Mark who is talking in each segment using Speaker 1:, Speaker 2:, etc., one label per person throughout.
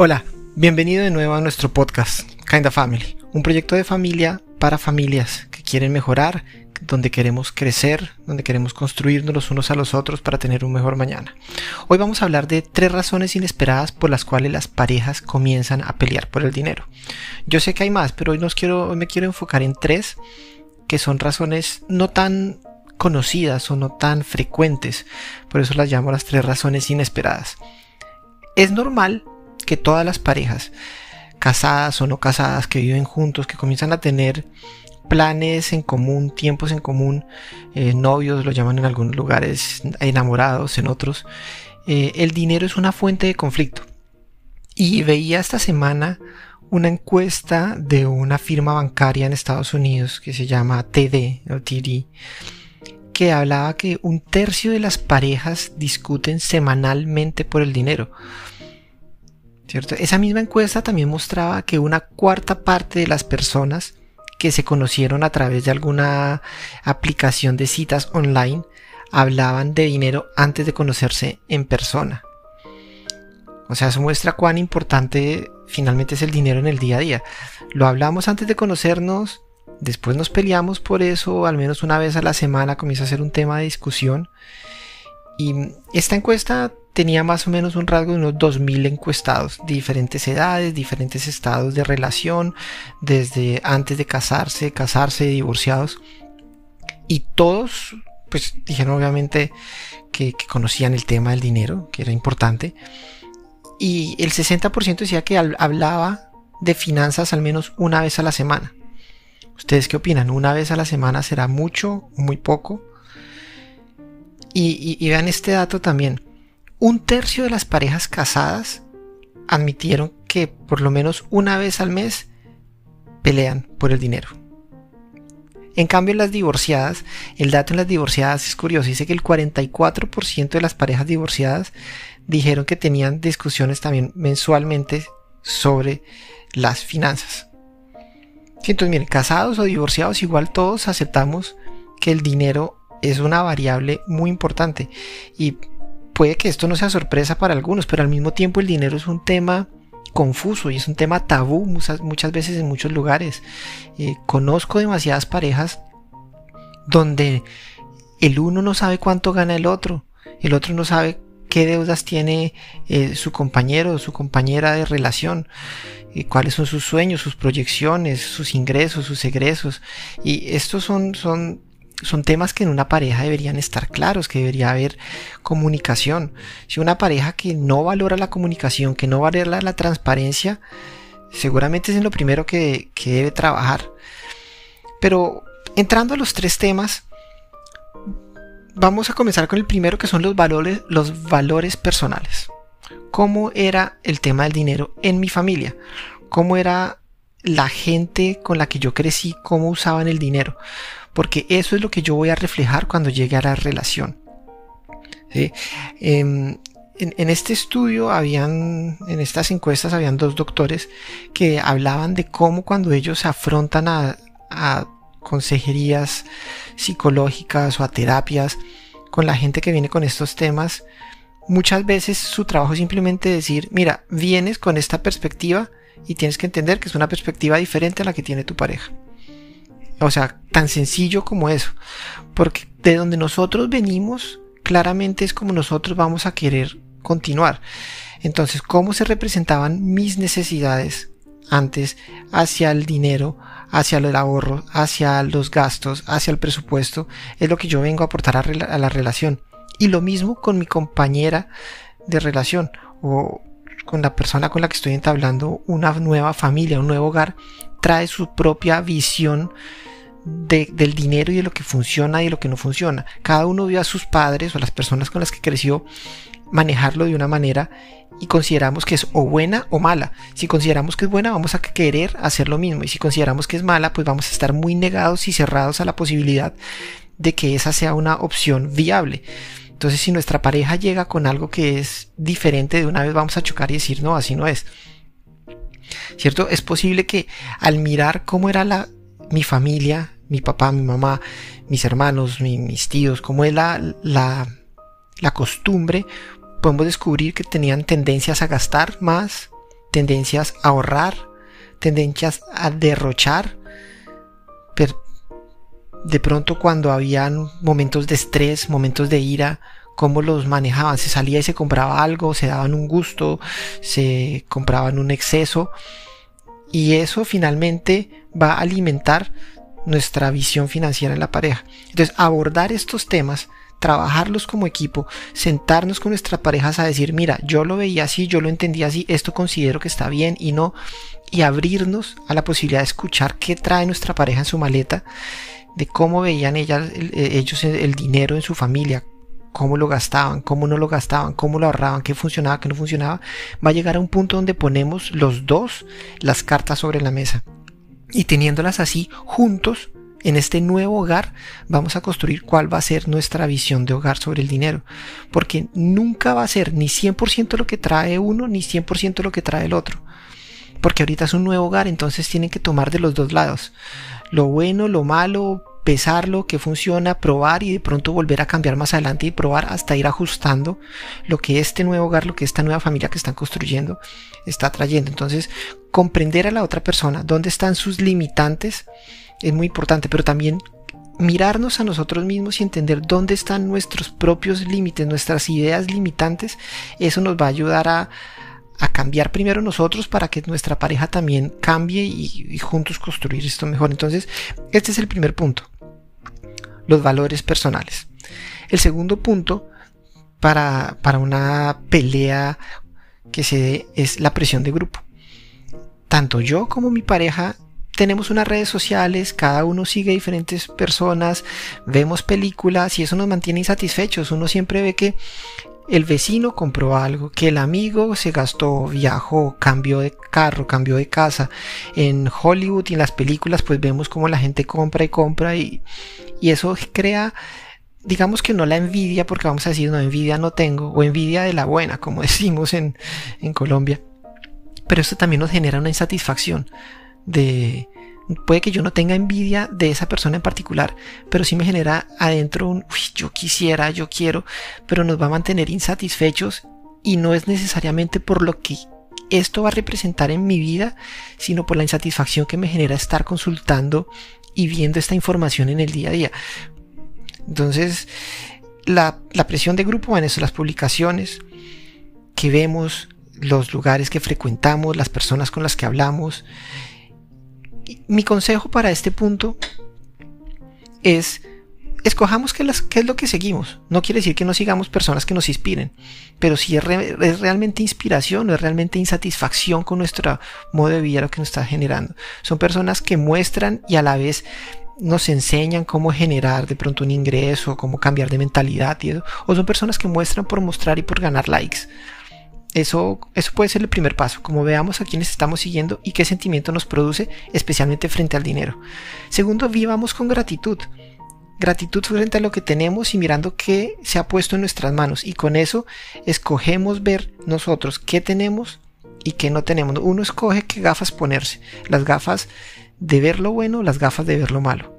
Speaker 1: Hola, bienvenido de nuevo a nuestro podcast, Kinda Family, un proyecto de familia para familias que quieren mejorar, donde queremos crecer, donde queremos construirnos los unos a los otros para tener un mejor mañana. Hoy vamos a hablar de tres razones inesperadas por las cuales las parejas comienzan a pelear por el dinero. Yo sé que hay más, pero hoy, nos quiero, me quiero enfocar en tres que son razones no tan conocidas o no tan frecuentes, por eso las llamo las tres razones inesperadas. Es normal que todas las parejas, casadas o no casadas, que viven juntos, que comienzan a tener planes en común, tiempos en común, eh, novios lo llaman en algunos lugares, enamorados en otros, eh, el dinero es una fuente de conflicto. Y veía esta semana una encuesta de una firma bancaria en Estados Unidos que se llama TD TD, que hablaba que un tercio de las parejas discuten semanalmente por el dinero. Esa misma encuesta también mostraba que una cuarta parte de las personas que se conocieron a través de alguna aplicación de citas online hablaban de dinero antes de conocerse en persona. O sea, eso muestra cuán importante finalmente es el dinero en el día a día. Lo hablamos antes de conocernos, después nos peleamos por eso, al menos una vez a la semana comienza a ser un tema de discusión. Y esta encuesta tenía más o menos un rasgo de unos 2.000 encuestados, diferentes edades, diferentes estados de relación, desde antes de casarse, casarse, divorciados. Y todos, pues dijeron obviamente que, conocían el tema del dinero, que era importante. Y el 60% decía que hablaba de finanzas al menos una vez a la semana. ¿Ustedes qué opinan? ¿Una vez a la semana será mucho muy poco? y, vean este dato también un tercio de las parejas casadas admitieron que por lo menos una vez al mes pelean por el dinero. En cambio, las divorciadas, el dato en las divorciadas es curioso, dice que el 44% de las parejas divorciadas dijeron que tenían discusiones también mensualmente sobre las finanzas. entonces, miren, casados o divorciados, igual todos aceptamos que el dinero es una variable muy importante y puede que esto no sea sorpresa para algunos, pero al mismo tiempo el dinero es un tema confuso y es un tema tabú muchas, muchas veces en muchos lugares. Eh, conozco demasiadas parejas donde el uno no sabe cuánto gana el otro, el otro no sabe qué deudas tiene eh, su compañero o su compañera de relación, y cuáles son sus sueños, sus proyecciones, sus ingresos, sus egresos. Y estos son son temas que en una pareja deberían estar claros, que debería haber comunicación. Si una pareja que no valora la comunicación, que no valora la transparencia, seguramente es en lo primero que, debe trabajar. Pero entrando a los tres temas, vamos a comenzar con el primero que son los valores, los valores personales. ¿Cómo era el tema del dinero en mi familia? ¿Cómo era la gente con la que yo crecí? ¿Cómo usaban el dinero? Porque eso es lo que yo voy a reflejar cuando llegue a la relación. Em, en, este estudio habían, en estas encuestas habían dos doctores que hablaban de cómo cuando ellos se afrontan a, a consejerías psicológicas o a terapias con la gente que viene con estos temas, muchas veces su trabajo es simplemente decir, mira, vienes con esta perspectiva y tienes que entender que es una perspectiva diferente a la que tiene tu pareja. O sea, tan sencillo como eso. Porque de donde nosotros venimos, claramente es como nosotros vamos a querer continuar. Entonces, ¿cómo se representaban mis necesidades antes hacia el dinero, hacia el ahorro, hacia los gastos, hacia el presupuesto? Es lo que yo vengo a aportar a, a la relación. Y lo mismo con mi compañera de relación o con la persona con la que estoy entablando una nueva familia, un nuevo hogar, trae su propia visión del dinero y de lo que funciona y de lo que no funciona. Cada uno vio a sus padres o a las personas con las que creció manejarlo de una manera y consideramos que es o buena o mala. Si consideramos que es buena, vamos a querer hacer lo mismo. Y si consideramos que es mala, pues vamos a estar muy negados y cerrados a la posibilidad de que esa sea una opción viable. Entonces, si nuestra pareja llega con algo que es diferente, de una vez vamos a chocar y decir, no, así no es. ¿Cierto? Es posible que al mirar cómo era la, mi familia, mi papá, mi mamá, mis hermanos, mis tíos, como es la, la, costumbre, podemos descubrir que tenían tendencias a gastar más, tendencias a ahorrar, tendencias a derrochar, de pronto cuando habían momentos de estrés, momentos de ira, cómo los manejaban, se salía y se compraba algo, se daban un gusto, se compraban un exceso y eso finalmente va a alimentar nuestra visión financiera en la pareja. Entonces, abordar estos temas, trabajarlos como equipo, sentarnos con nuestras parejas a decir, mira, yo lo veía así, yo lo entendía así, esto considero que está bien y no, y abrirnos a la posibilidad de escuchar qué trae nuestra pareja en su maleta, de cómo veían ellas, ellos el dinero en su familia, cómo lo gastaban, cómo no lo gastaban, cómo lo ahorraban, qué funcionaba, qué no funcionaba, va a llegar a un punto donde ponemos los dos las cartas sobre la mesa. Y teniéndolas así juntos, en este nuevo hogar vamos a construir cuál va a ser nuestra visión de hogar sobre el dinero. Porque nunca va a ser ni 100% lo que trae uno, ni 100% lo que trae el otro. Porque ahorita es un nuevo hogar, entonces tienen que tomar de los dos lados. Lo bueno, lo malo, pesarlo, que funciona, probar y de pronto volver a cambiar más adelante y probar hasta ir ajustando lo que este nuevo hogar, lo que esta nueva familia que están construyendo está trayendo. Entonces, comprender a la otra persona, dónde están sus limitantes, es muy importante, pero también mirarnos a nosotros mismos y entender dónde están nuestros propios límites, nuestras ideas limitantes, eso nos va a ayudar a, a cambiar primero nosotros para que nuestra pareja también cambie y, juntos construir esto mejor. Entonces, este es el primer punto, los valores personales. El segundo punto para, para una pelea que se dé es la presión de grupo. Tanto yo como mi pareja tenemos unas redes sociales, cada uno sigue diferentes personas, vemos películas y eso nos mantiene insatisfechos. Uno siempre ve que el vecino compró algo, que el amigo se gastó, viajó, cambió de carro, cambió de casa. En Hollywood y en las películas pues vemos cómo la gente compra y compra y, y eso crea digamos que no la envidia porque vamos a decir no envidia no tengo o envidia de la buena como decimos en, en Colombia pero esto también nos genera una insatisfacción de, puede que yo no tenga envidia de esa persona en particular, pero sí me genera adentro un, yo quisiera, yo quiero, pero nos va a mantener insatisfechos y no es necesariamente por lo que esto va a representar en mi vida, sino por la insatisfacción que me genera estar consultando y viendo esta información en el día a día. Entonces, la, la presión de grupo en eso, las publicaciones que vemos, los lugares que frecuentamos, las personas con las que hablamos, mi consejo para este punto es escojamos qué, es lo que seguimos. No quiere decir que no sigamos personas que nos inspiren, pero si es, realmente inspiración o es realmente insatisfacción con nuestro modo de vida lo que nos está generando. Son personas que muestran y a la vez nos enseñan cómo generar de pronto un ingreso, cómo cambiar de mentalidad O son personas que muestran por mostrar y por ganar likes. Eso, eso puede ser el primer paso, como veamos a quienes estamos siguiendo y qué sentimiento nos produce, especialmente frente al dinero. Segundo, vivamos con gratitud. Gratitud frente a lo que tenemos y mirando qué se ha puesto en nuestras manos. Y con eso escogemos ver nosotros qué tenemos y qué no tenemos. Uno escoge qué gafas ponerse. Las gafas de ver lo bueno, las gafas de ver lo malo.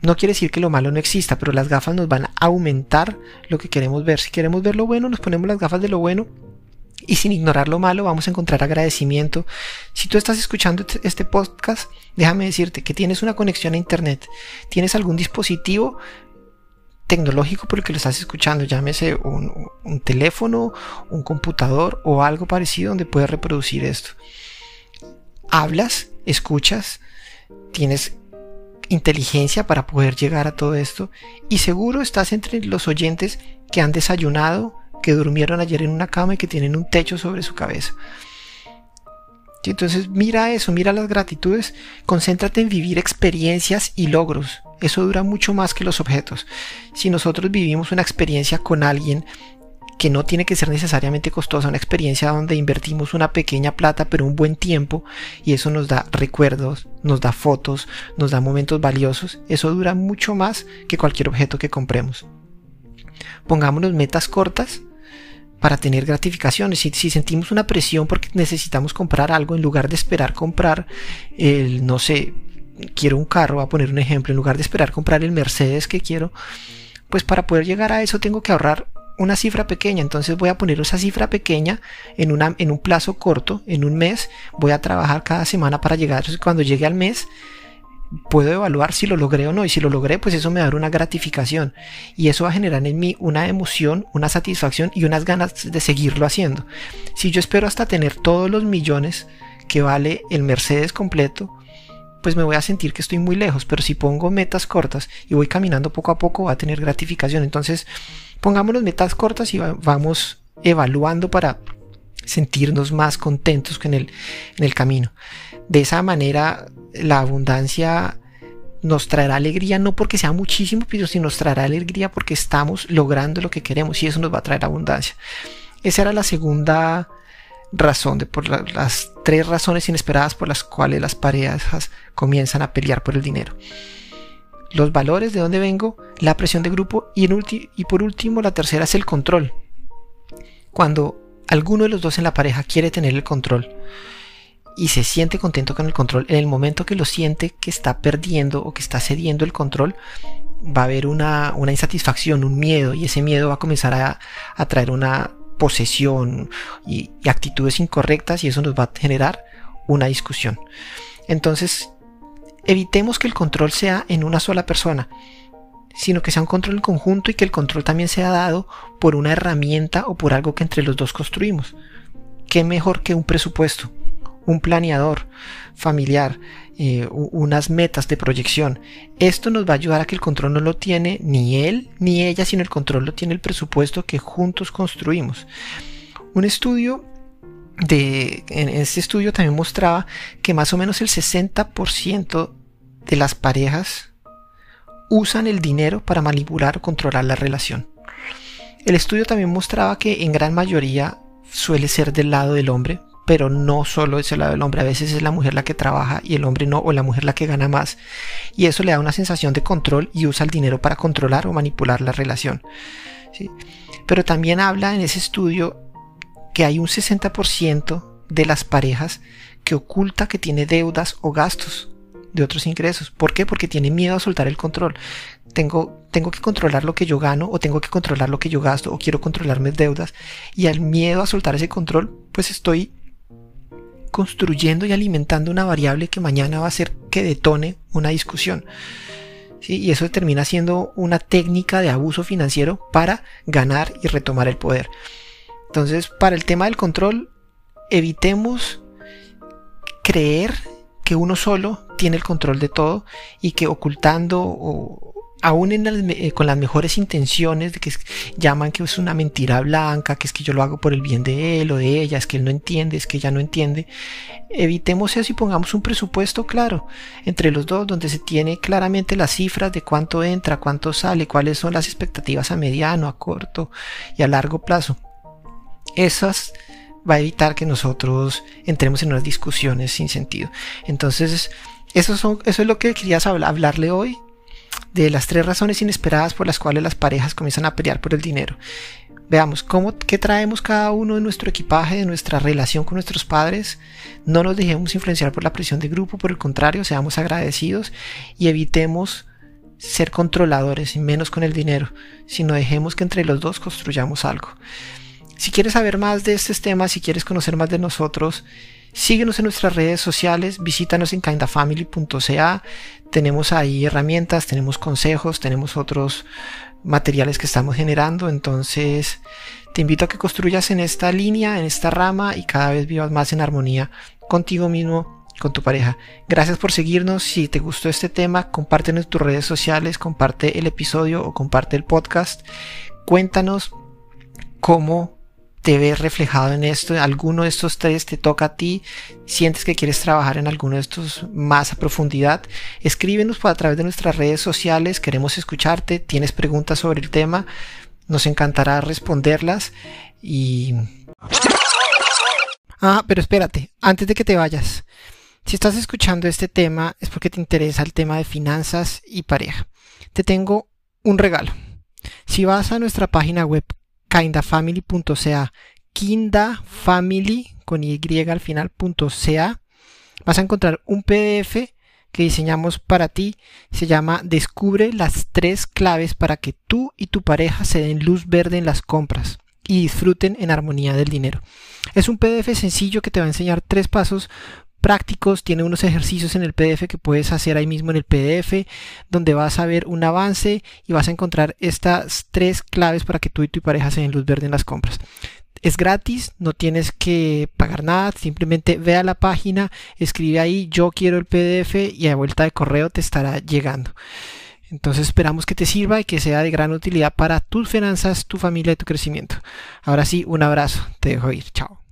Speaker 1: No quiere decir que lo malo no exista, pero las gafas nos van a aumentar lo que queremos ver. Si queremos ver lo bueno, nos ponemos las gafas de lo bueno y sin ignorar lo malo vamos a encontrar agradecimiento. Si tú estás escuchando este, este podcast, déjame decirte que tienes una conexión a Internet, tienes algún dispositivo tecnológico por el que lo estás escuchando, llámese un, un teléfono, un computador o algo parecido donde puedes reproducir esto. Hablas, escuchas, tienes inteligencia para poder llegar a todo esto y seguro estás entre los oyentes que han desayunado, que durmieron ayer en una cama y que tienen un techo sobre su cabeza. entonces mira eso, mira las gratitudes, concéntrate en vivir experiencias y logros. Eso dura mucho más que los objetos. Si nosotros vivimos una experiencia con alguien que no tiene que ser necesariamente costosa, una experiencia donde invertimos una pequeña plata pero un buen tiempo y eso nos da recuerdos, nos da fotos, nos da momentos valiosos, eso dura mucho más que cualquier objeto que compremos. Pongámonos metas cortas para tener gratificaciones. Si, sentimos una presión porque necesitamos comprar algo, en lugar de esperar comprar el, no sé, quiero un carro, voy a poner un ejemplo, en lugar de esperar comprar el Mercedes que quiero, pues para poder llegar a eso tengo que ahorrar una cifra pequeña, entonces voy a poner esa cifra pequeña en, una, en un plazo corto, en un mes, voy a trabajar cada semana para llegar, cuando llegue al mes, puedo evaluar si lo logré o no, y si lo logré, pues eso me da una gratificación, y eso va a generar en mí una emoción, una satisfacción y unas ganas de seguirlo haciendo. Si yo espero hasta tener todos los millones que vale el Mercedes completo, pues me voy a sentir que estoy muy lejos, pero si pongo metas cortas y voy caminando poco a poco, va a tener gratificación. Entonces, pongámonos metas cortas y vamos evaluando para sentirnos más contentos que en el, en el camino. De esa manera, la abundancia nos traerá alegría no porque sea muchísimo, pero si nos traerá alegría porque estamos logrando lo que queremos y eso nos va a traer abundancia. Esa era la segunda razón, de por las tres razones inesperadas por las cuales las parejas comienzan a pelear por el dinero. Los valores de dónde vengo, la presión de grupo y, y por último la tercera es el control. Cuando alguno de los dos en la pareja quiere tener el control y se siente contento con el control, en el momento que lo siente que está perdiendo o que está cediendo el control, va a haber una, insatisfacción, un miedo y ese miedo va a comenzar a, traer una posesión y, actitudes incorrectas y eso nos va a generar una discusión. Entonces, evitemos que el control sea en una sola persona, sino que sea un control en conjunto y que el control también sea dado por una herramienta o por algo que entre los dos construimos. ¿Qué mejor que un presupuesto? Un planeador familiar, eh, unas metas de proyección. Esto nos va a ayudar a que el control no lo tiene ni él ni ella, sino el control lo tiene el presupuesto que juntos construimos. Un estudio de, en este estudio también mostraba que más o menos el 60% de las parejas usan el dinero para manipular o controlar la relación. El estudio también mostraba que en gran mayoría suele ser del lado del hombre, pero no solo es el lado del hombre, a veces es la mujer la que trabaja y el hombre no, o la mujer la que gana más. Y eso le da una sensación de control y usa el dinero para controlar o manipular la relación. Pero también habla en ese estudio que hay un 60% de las parejas que oculta que tiene deudas o gastos de otros ingresos. ¿Por qué? Porque tiene miedo a soltar el control. Tengo, tengo que controlar lo que yo gano o tengo que controlar lo que yo gasto o quiero controlar mis deudas y al miedo a soltar ese control pues estoy construyendo y alimentando una variable que mañana va a hacer que detone una discusión. Y eso termina siendo una técnica de abuso financiero para ganar y retomar el poder. Entonces, para el tema del control, evitemos creer que uno solo tiene el control de todo y que ocultando o, aún eh, con las mejores intenciones de que llaman que es una mentira blanca, que es que yo lo hago por el bien de él o de ella, es que él no entiende, es que ella no entiende, evitemos eso y pongamos un presupuesto claro entre los dos donde se tiene claramente las cifras de cuánto entra, cuánto sale, cuáles son las expectativas a mediano, a corto y a largo plazo. Esas va a evitar que nosotros entremos en unas discusiones sin sentido. Entonces, eso, son, eso es lo que quería hablarle hoy de las tres razones inesperadas por las cuales las parejas comienzan a pelear por el dinero. Veamos cómo qué traemos cada uno de nuestro equipaje, de nuestra relación con nuestros padres. No nos dejemos influenciar por la presión de grupo, por el contrario, seamos agradecidos y evitemos ser controladores y menos con el dinero, sino dejemos que entre los dos construyamos algo. Si quieres saber más de estos temas, si quieres conocer más de nosotros, Síguenos en nuestras redes sociales, visítanos en kindafamily.ca. Tenemos ahí herramientas, tenemos consejos, tenemos otros materiales que estamos generando. Entonces, te invito a que construyas en esta línea, en esta rama y cada vez vivas más en armonía contigo mismo, con tu pareja. Gracias por seguirnos. Si te gustó este tema, compártelo en tus redes sociales, comparte el episodio o comparte el podcast. Cuéntanos cómo te ves reflejado en esto, alguno de estos tres te toca a ti, sientes que quieres trabajar en alguno de estos más a profundidad, escríbenos a través de nuestras redes sociales, queremos escucharte, tienes preguntas sobre el tema, nos encantará responderlas y... Ah, pero espérate, antes de que te vayas, si estás escuchando este tema es porque te interesa el tema de finanzas y pareja. Te tengo un regalo. Si vas a nuestra página web kindafamily.ca, kindafamily con y al final.ca, vas a encontrar un PDF que diseñamos para ti se llama Descubre las tres claves para que tú y tu pareja se den luz verde en las compras y disfruten en armonía del dinero. Es un PDF sencillo que te va a enseñar tres pasos prácticos, tiene unos ejercicios en el PDF que puedes hacer ahí mismo en el PDF, donde vas a ver un avance y vas a encontrar estas tres claves para que tú y tu pareja se den luz verde en las compras. Es gratis, no tienes que pagar nada, simplemente ve a la página, escribe ahí yo quiero el PDF y a vuelta de correo te estará llegando. Entonces esperamos que te sirva y que sea de gran utilidad para tus finanzas, tu familia y tu crecimiento. Ahora sí, un abrazo, te dejo ir, chao.